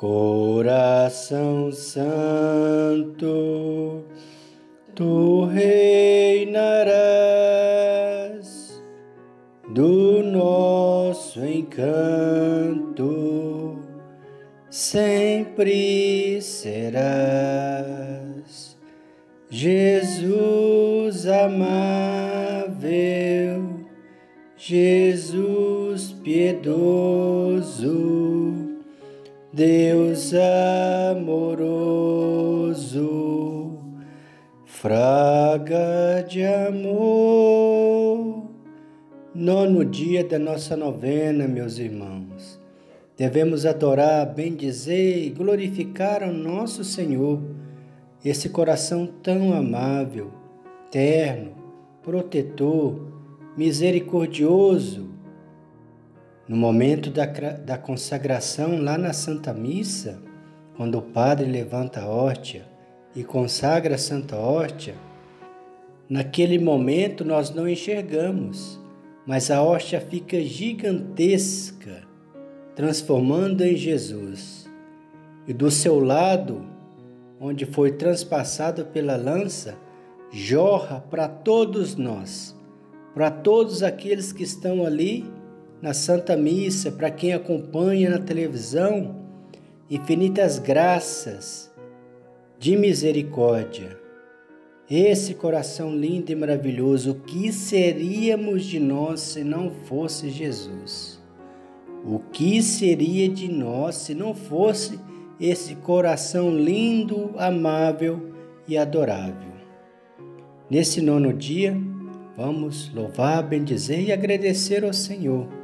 Coração Santo, tu reinarás. Do nosso encanto, sempre serás. Jesus amável, Jesus piedoso Deus amoroso, fraga de amor. Nono dia da nossa novena, meus irmãos. Devemos adorar, bendizer e glorificar ao nosso Senhor, esse coração tão amável, terno, protetor, misericordioso, no momento da, da consagração, lá na Santa Missa, quando o padre levanta a hóstia e consagra a Santa Hóstia, naquele momento nós não enxergamos, mas a hóstia fica gigantesca, transformando em Jesus. E do seu lado, onde foi transpassado pela lança, jorra para todos nós, para todos aqueles que estão ali na Santa Missa, para quem acompanha na televisão, infinitas graças de misericórdia. Esse coração lindo e maravilhoso, o que seríamos de nós se não fosse Jesus? O que seria de nós se não fosse esse coração lindo, amável e adorável? Nesse nono dia, vamos louvar, bendizer e agradecer ao Senhor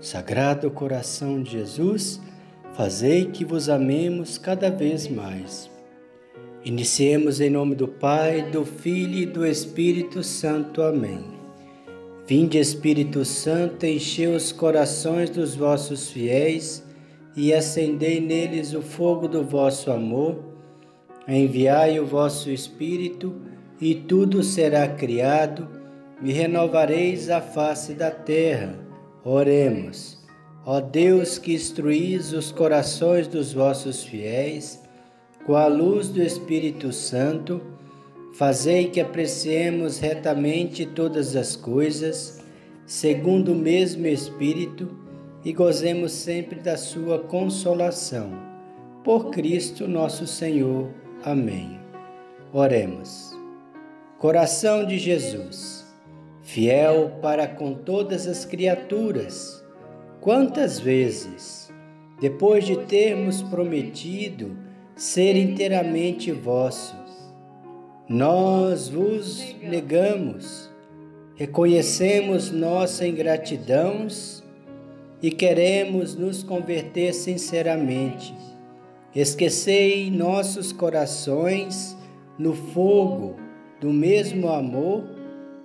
Sagrado coração de Jesus, fazei que vos amemos cada vez mais. Iniciemos em nome do Pai, do Filho e do Espírito Santo. Amém. Vinde, Espírito Santo, enchei os corações dos vossos fiéis e acendei neles o fogo do vosso amor. Enviai o vosso Espírito e tudo será criado, e renovareis a face da terra. Oremos. Ó Deus que instruís os corações dos vossos fiéis, com a luz do Espírito Santo, fazei que apreciemos retamente todas as coisas, segundo o mesmo Espírito, e gozemos sempre da sua consolação. Por Cristo nosso Senhor. Amém. Oremos. Coração de Jesus fiel para com todas as criaturas. Quantas vezes, depois de termos prometido ser inteiramente vossos, nós vos negamos, reconhecemos nossa ingratidão e queremos nos converter sinceramente. Esquecei nossos corações no fogo do mesmo amor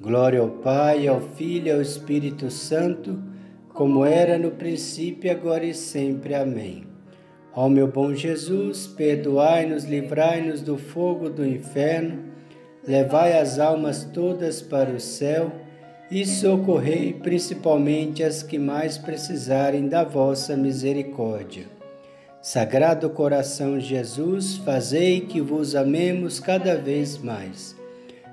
Glória ao Pai, ao Filho e ao Espírito Santo, como era no princípio, agora e sempre. Amém. Ó meu bom Jesus, perdoai-nos, livrai-nos do fogo do inferno, levai as almas todas para o céu e socorrei principalmente as que mais precisarem da vossa misericórdia. Sagrado coração Jesus, fazei que vos amemos cada vez mais.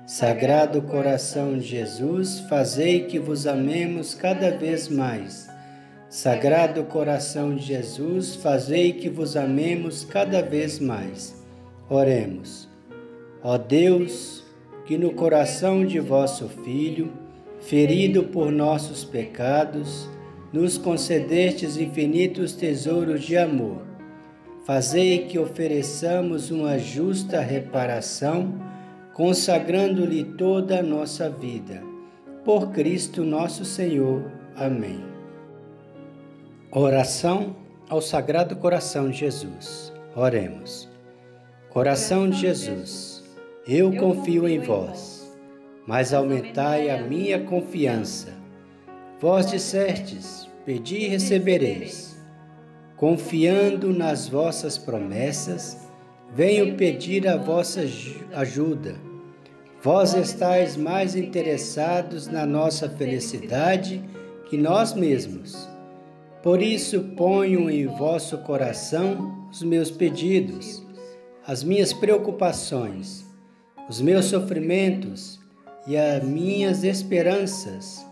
Sagrado coração de Jesus, fazei que vos amemos cada vez mais. Sagrado coração de Jesus, fazei que vos amemos cada vez mais. Oremos. Ó Deus, que no coração de vosso Filho, ferido por nossos pecados, nos concedestes infinitos tesouros de amor. Fazei que ofereçamos uma justa reparação, consagrando-lhe toda a nossa vida. Por Cristo nosso Senhor. Amém. Oração ao Sagrado Coração de Jesus. Oremos. Coração de Jesus, eu confio em vós, mas aumentai a minha confiança. Vós dissestes: Pedi e recebereis. Confiando nas vossas promessas, venho pedir a vossa ajuda. Vós estáis mais interessados na nossa felicidade que nós mesmos. Por isso ponho em vosso coração os meus pedidos as minhas preocupações, os meus sofrimentos e as minhas esperanças.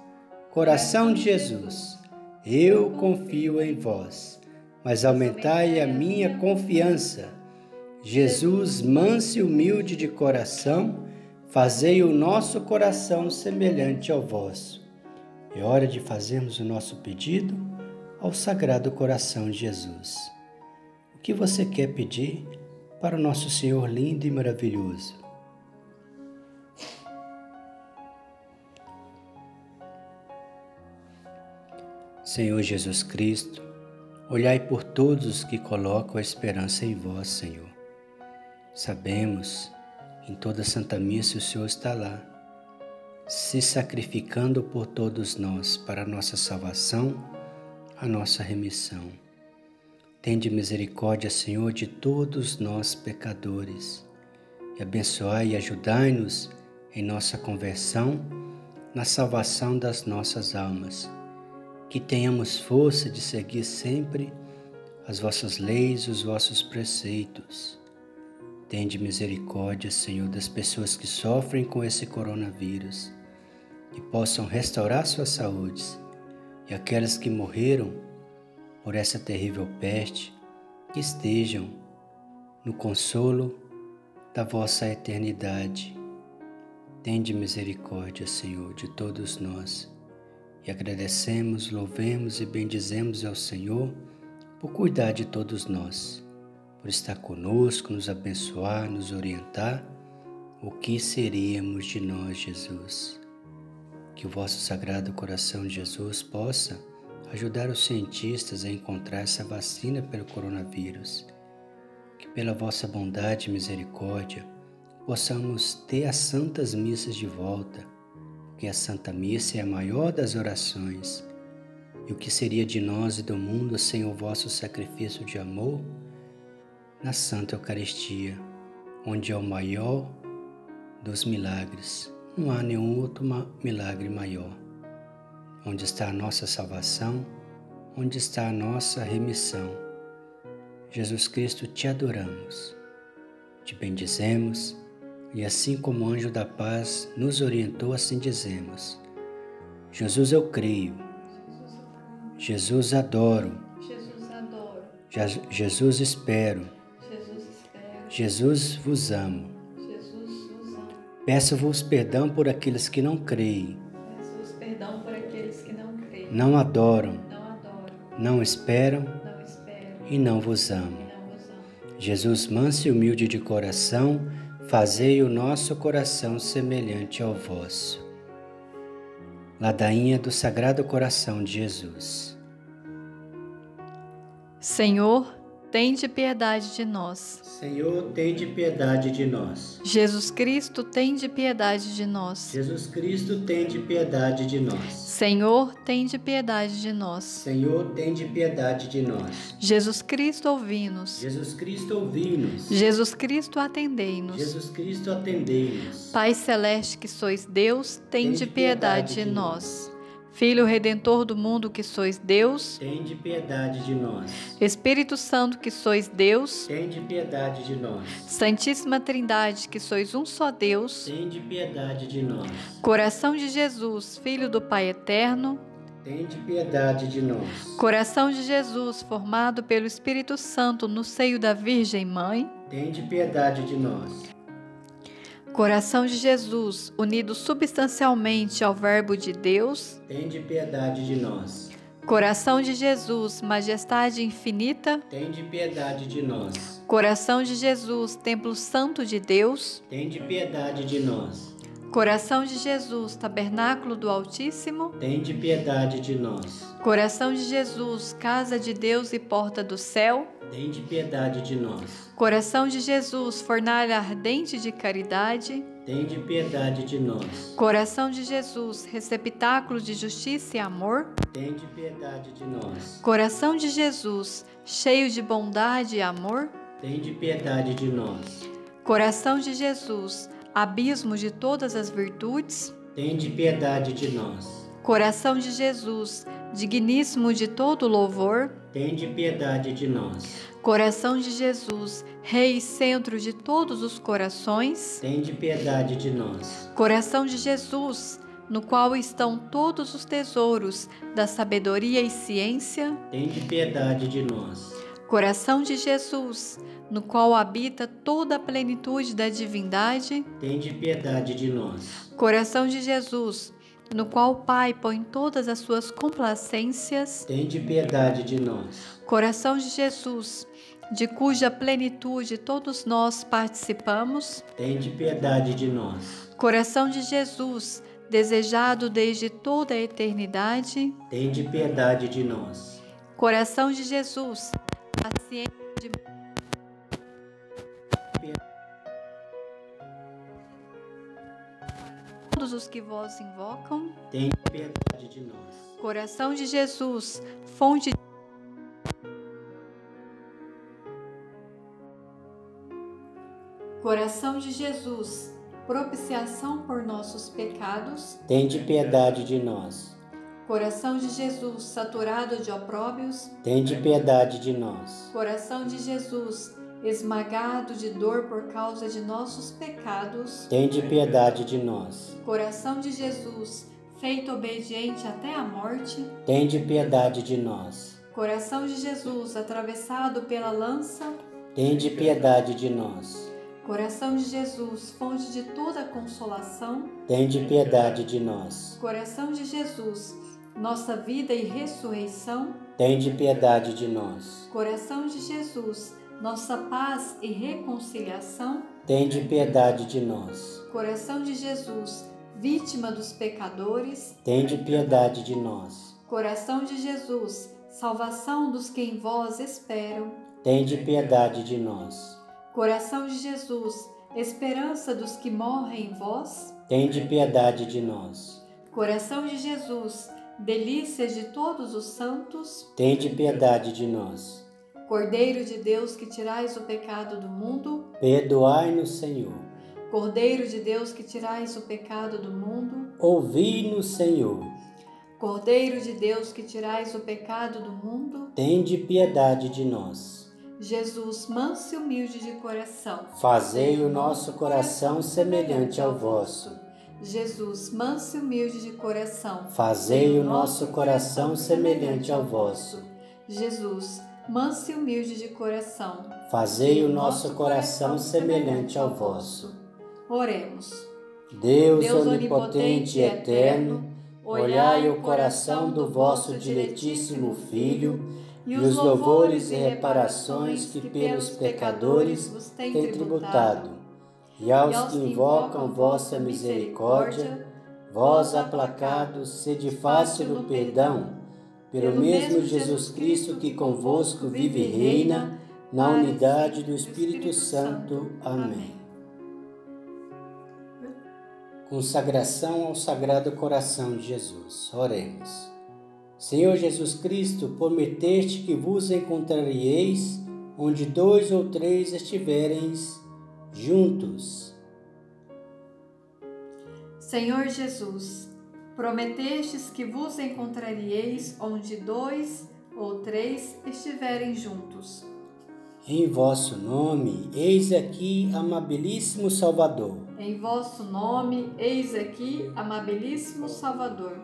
Coração de Jesus, eu confio em vós, mas aumentai a minha confiança. Jesus, manso e humilde de coração, fazei o nosso coração semelhante ao vosso. É hora de fazermos o nosso pedido ao Sagrado Coração de Jesus. O que você quer pedir? para o nosso Senhor lindo e maravilhoso. Senhor Jesus Cristo, olhai por todos os que colocam a esperança em vós, Senhor. Sabemos, em toda Santa Missa o Senhor está lá, se sacrificando por todos nós para a nossa salvação, a nossa remissão. Tende misericórdia, Senhor, de todos nós pecadores, e abençoai e ajudai-nos em nossa conversão, na salvação das nossas almas. Que tenhamos força de seguir sempre as vossas leis, os vossos preceitos. Tende misericórdia, Senhor, das pessoas que sofrem com esse coronavírus, que possam restaurar suas saúdes, e aquelas que morreram por essa terrível peste, que estejam no consolo da vossa eternidade. Tende misericórdia, Senhor, de todos nós. E agradecemos, louvemos e bendizemos ao Senhor por cuidar de todos nós, por estar conosco, nos abençoar, nos orientar. O que seríamos de nós, Jesus? Que o vosso sagrado coração de Jesus possa ajudar os cientistas a encontrar essa vacina pelo coronavírus. Que pela vossa bondade e misericórdia possamos ter as santas missas de volta, que a Santa Missa é a maior das orações. E o que seria de nós e do mundo sem o vosso sacrifício de amor na Santa Eucaristia, onde é o maior dos milagres. Não há nenhum outro milagre maior. Onde está a nossa salvação? Onde está a nossa remissão? Jesus Cristo, te adoramos, te bendizemos e assim como o anjo da paz nos orientou, assim dizemos: Jesus eu creio, Jesus adoro, Jesus espero, Jesus vos amo. Peço-vos perdão por aqueles que não creem não adoram, não esperam e não vos amam. Jesus, manso e humilde de coração, fazei o nosso coração semelhante ao vosso. Ladainha do Sagrado Coração de Jesus. Senhor, Tende piedade de nós. Senhor, tende piedade de nós. Jesus Cristo, tende piedade de nós. Jesus Cristo, tende piedade de nós. Senhor, tende piedade de nós. Senhor, tende piedade de nós. Jesus Cristo, ouvi-nos. Jesus Cristo, ouvi-nos. Jesus Cristo, atendei-nos. Jesus Cristo, atendei-nos. Pai celeste que sois Deus, tende, tende piedade, piedade de nós. Filho Redentor do mundo que sois Deus, tende piedade de nós. Espírito Santo que sois Deus, tende piedade de nós. Santíssima Trindade que sois um só Deus, tende piedade de nós. Coração de Jesus, Filho do Pai Eterno, tende piedade de nós. Coração de Jesus, formado pelo Espírito Santo no seio da Virgem Mãe, tende piedade de nós. Coração de Jesus, unido substancialmente ao Verbo de Deus, tende piedade de nós. Coração de Jesus, majestade infinita, tende piedade de nós. Coração de Jesus, templo santo de Deus, tende piedade de nós. Coração de Jesus, tabernáculo do Altíssimo, tende piedade de nós. Coração de Jesus, casa de Deus e porta do céu, tende piedade de nós. Coração de Jesus, fornalha ardente de caridade, tende piedade de nós. Coração de Jesus, receptáculo de justiça e amor, tende piedade de nós. Coração de Jesus, cheio de bondade e amor, tende piedade de nós. Coração de Jesus, abismo de todas as virtudes, tende piedade de nós. Coração de Jesus, digníssimo de todo louvor, tende piedade de nós. Coração de Jesus, Rei e centro de todos os corações, tende piedade de nós. Coração de Jesus, no qual estão todos os tesouros da sabedoria e ciência, tende piedade de nós. Coração de Jesus, no qual habita toda a plenitude da divindade, tende piedade de nós. Coração de Jesus, no qual o Pai põe todas as suas complacências, tende piedade de nós. Coração de Jesus, de cuja plenitude todos nós participamos, tende piedade de nós. Coração de Jesus, desejado desde toda a eternidade, tende piedade de nós. Coração de Jesus, paciente todos os que vós invocam, tende piedade de nós. Coração de Jesus, fonte de Coração de Jesus, propiciação por nossos pecados, tende piedade de nós. Coração de Jesus, saturado de opróbios, tende piedade de nós. Coração de Jesus, esmagado de dor por causa de nossos pecados, tende piedade de nós. Coração de Jesus, feito obediente até a morte, tende piedade de nós. Coração de Jesus, atravessado pela lança, tende piedade de nós. Coração de Jesus, fonte de toda consolação, tende piedade de nós. Coração de Jesus, nossa vida e ressurreição, tende piedade de nós. Coração de Jesus, nossa paz e reconciliação, tende piedade de nós. Coração de Jesus, vítima dos pecadores, tende piedade de nós. Coração de Jesus, salvação dos que em vós esperam, tende piedade de nós. Coração de Jesus, esperança dos que morrem em vós, tende piedade de nós. Coração de Jesus, delícias de todos os santos, tende piedade de nós. Cordeiro de Deus que tirais o pecado do mundo, perdoai-nos, Senhor. Cordeiro de Deus que tirais o pecado do mundo, ouvi-nos, Senhor. Cordeiro de Deus que tirais o pecado do mundo, tende piedade de nós. Jesus, manso e humilde de coração, fazei o nosso coração semelhante ao vosso. Jesus, manso e humilde de coração, fazei o nosso coração semelhante ao vosso. Jesus, manso e humilde de coração, fazei o nosso coração semelhante ao vosso. Oremos. Deus, onipotente e eterno, olhai o coração do vosso diletíssimo Filho e os louvores e reparações que pelos pecadores vos tem tributado, e aos que invocam vossa misericórdia, vós aplacados, sede fácil no perdão, pelo mesmo Jesus Cristo que convosco vive e reina, na unidade do Espírito Santo. Amém. Consagração ao Sagrado Coração de Jesus. Oremos. Senhor Jesus Cristo, prometeste que vos encontrareis onde dois ou três estiverem juntos. Senhor Jesus, prometestes que vos encontrareis onde dois ou três estiverem juntos. Em vosso nome, eis aqui, amabilíssimo Salvador. Em vosso nome, eis aqui, amabilíssimo Salvador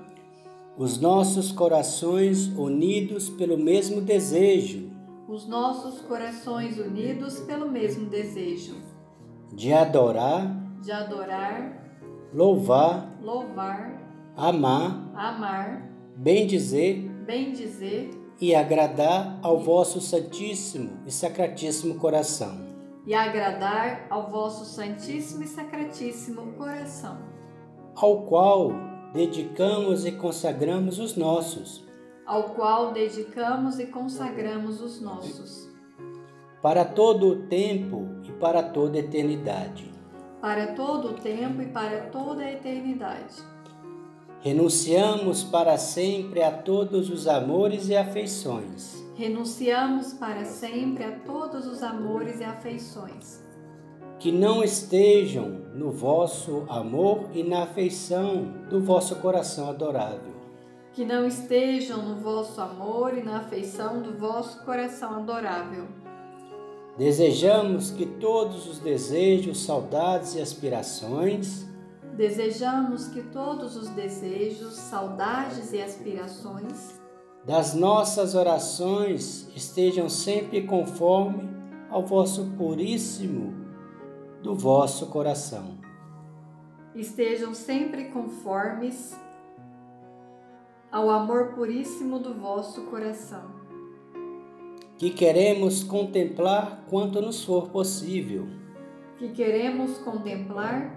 os nossos corações unidos pelo mesmo desejo os nossos corações unidos pelo mesmo desejo de adorar, de adorar, louvar, louvar, amar, amar, bendizer bendizer e agradar ao vosso Santíssimo e Sacratíssimo coração, e agradar ao vosso Santíssimo e Sacratíssimo coração, ao qual dedicamos e consagramos os nossos, ao qual dedicamos e consagramos os nossos, para todo o tempo e para toda a eternidade. para todo o tempo e para toda a eternidade. Renunciamos para sempre a todos os amores e afeições, Renunciamos para sempre a todos os amores e afeições que não estejam no vosso amor e na afeição do vosso coração adorável. que não estejam no vosso amor e na afeição do vosso coração adorável. Desejamos que todos os desejos, saudades e aspirações Desejamos que todos os desejos, saudades e aspirações das nossas orações estejam sempre conforme ao vosso puríssimo do vosso coração. estejam sempre conformes ao amor puríssimo do vosso coração, Que queremos contemplar quanto nos for possível. que queremos contemplar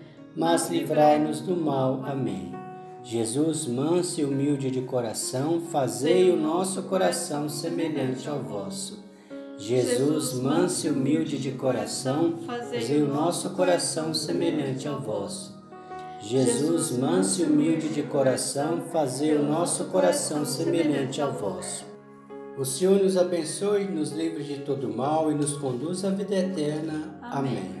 mas livrai-nos do mal. Amém. Jesus, manso e humilde de coração, fazei o nosso coração semelhante ao vosso. Jesus, manso e humilde de coração, fazei o nosso coração semelhante ao vosso. Jesus, manso e humilde de coração, fazei o nosso coração semelhante ao vosso. O Senhor nos abençoe, nos livre de todo mal e nos conduz à vida eterna. Amém.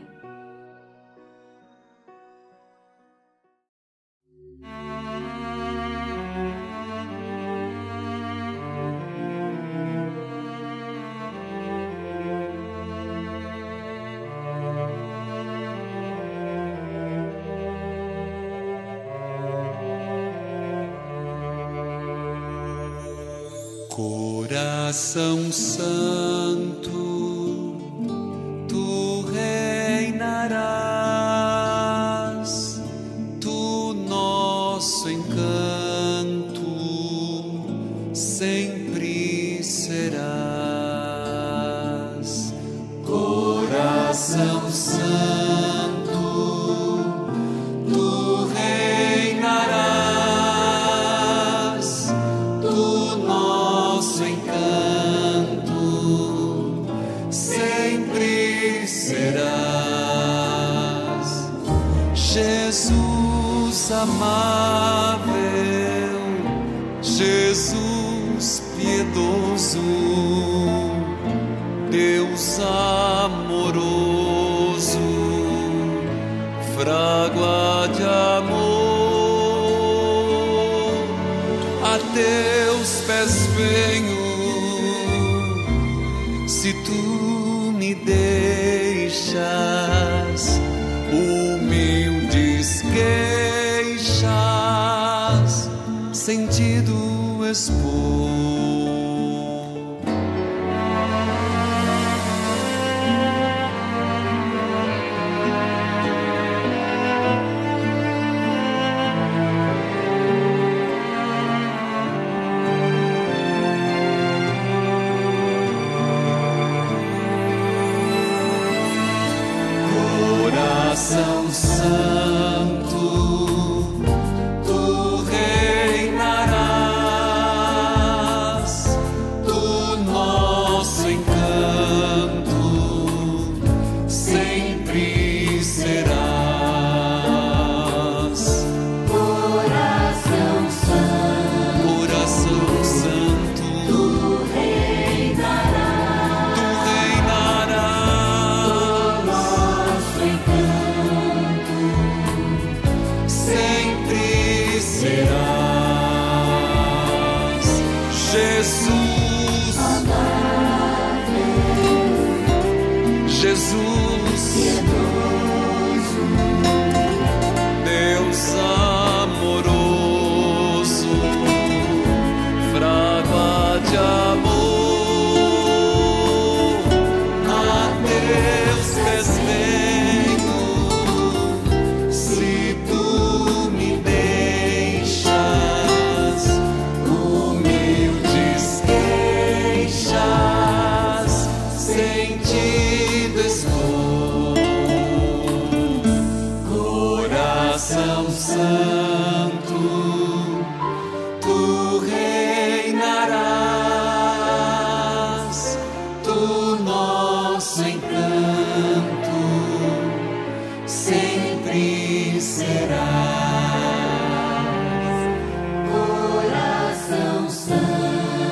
Coração Santo, Jesus whisper.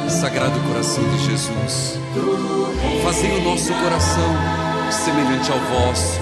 Sagrado coração de Jesus, fazei o nosso coração semelhante ao vosso.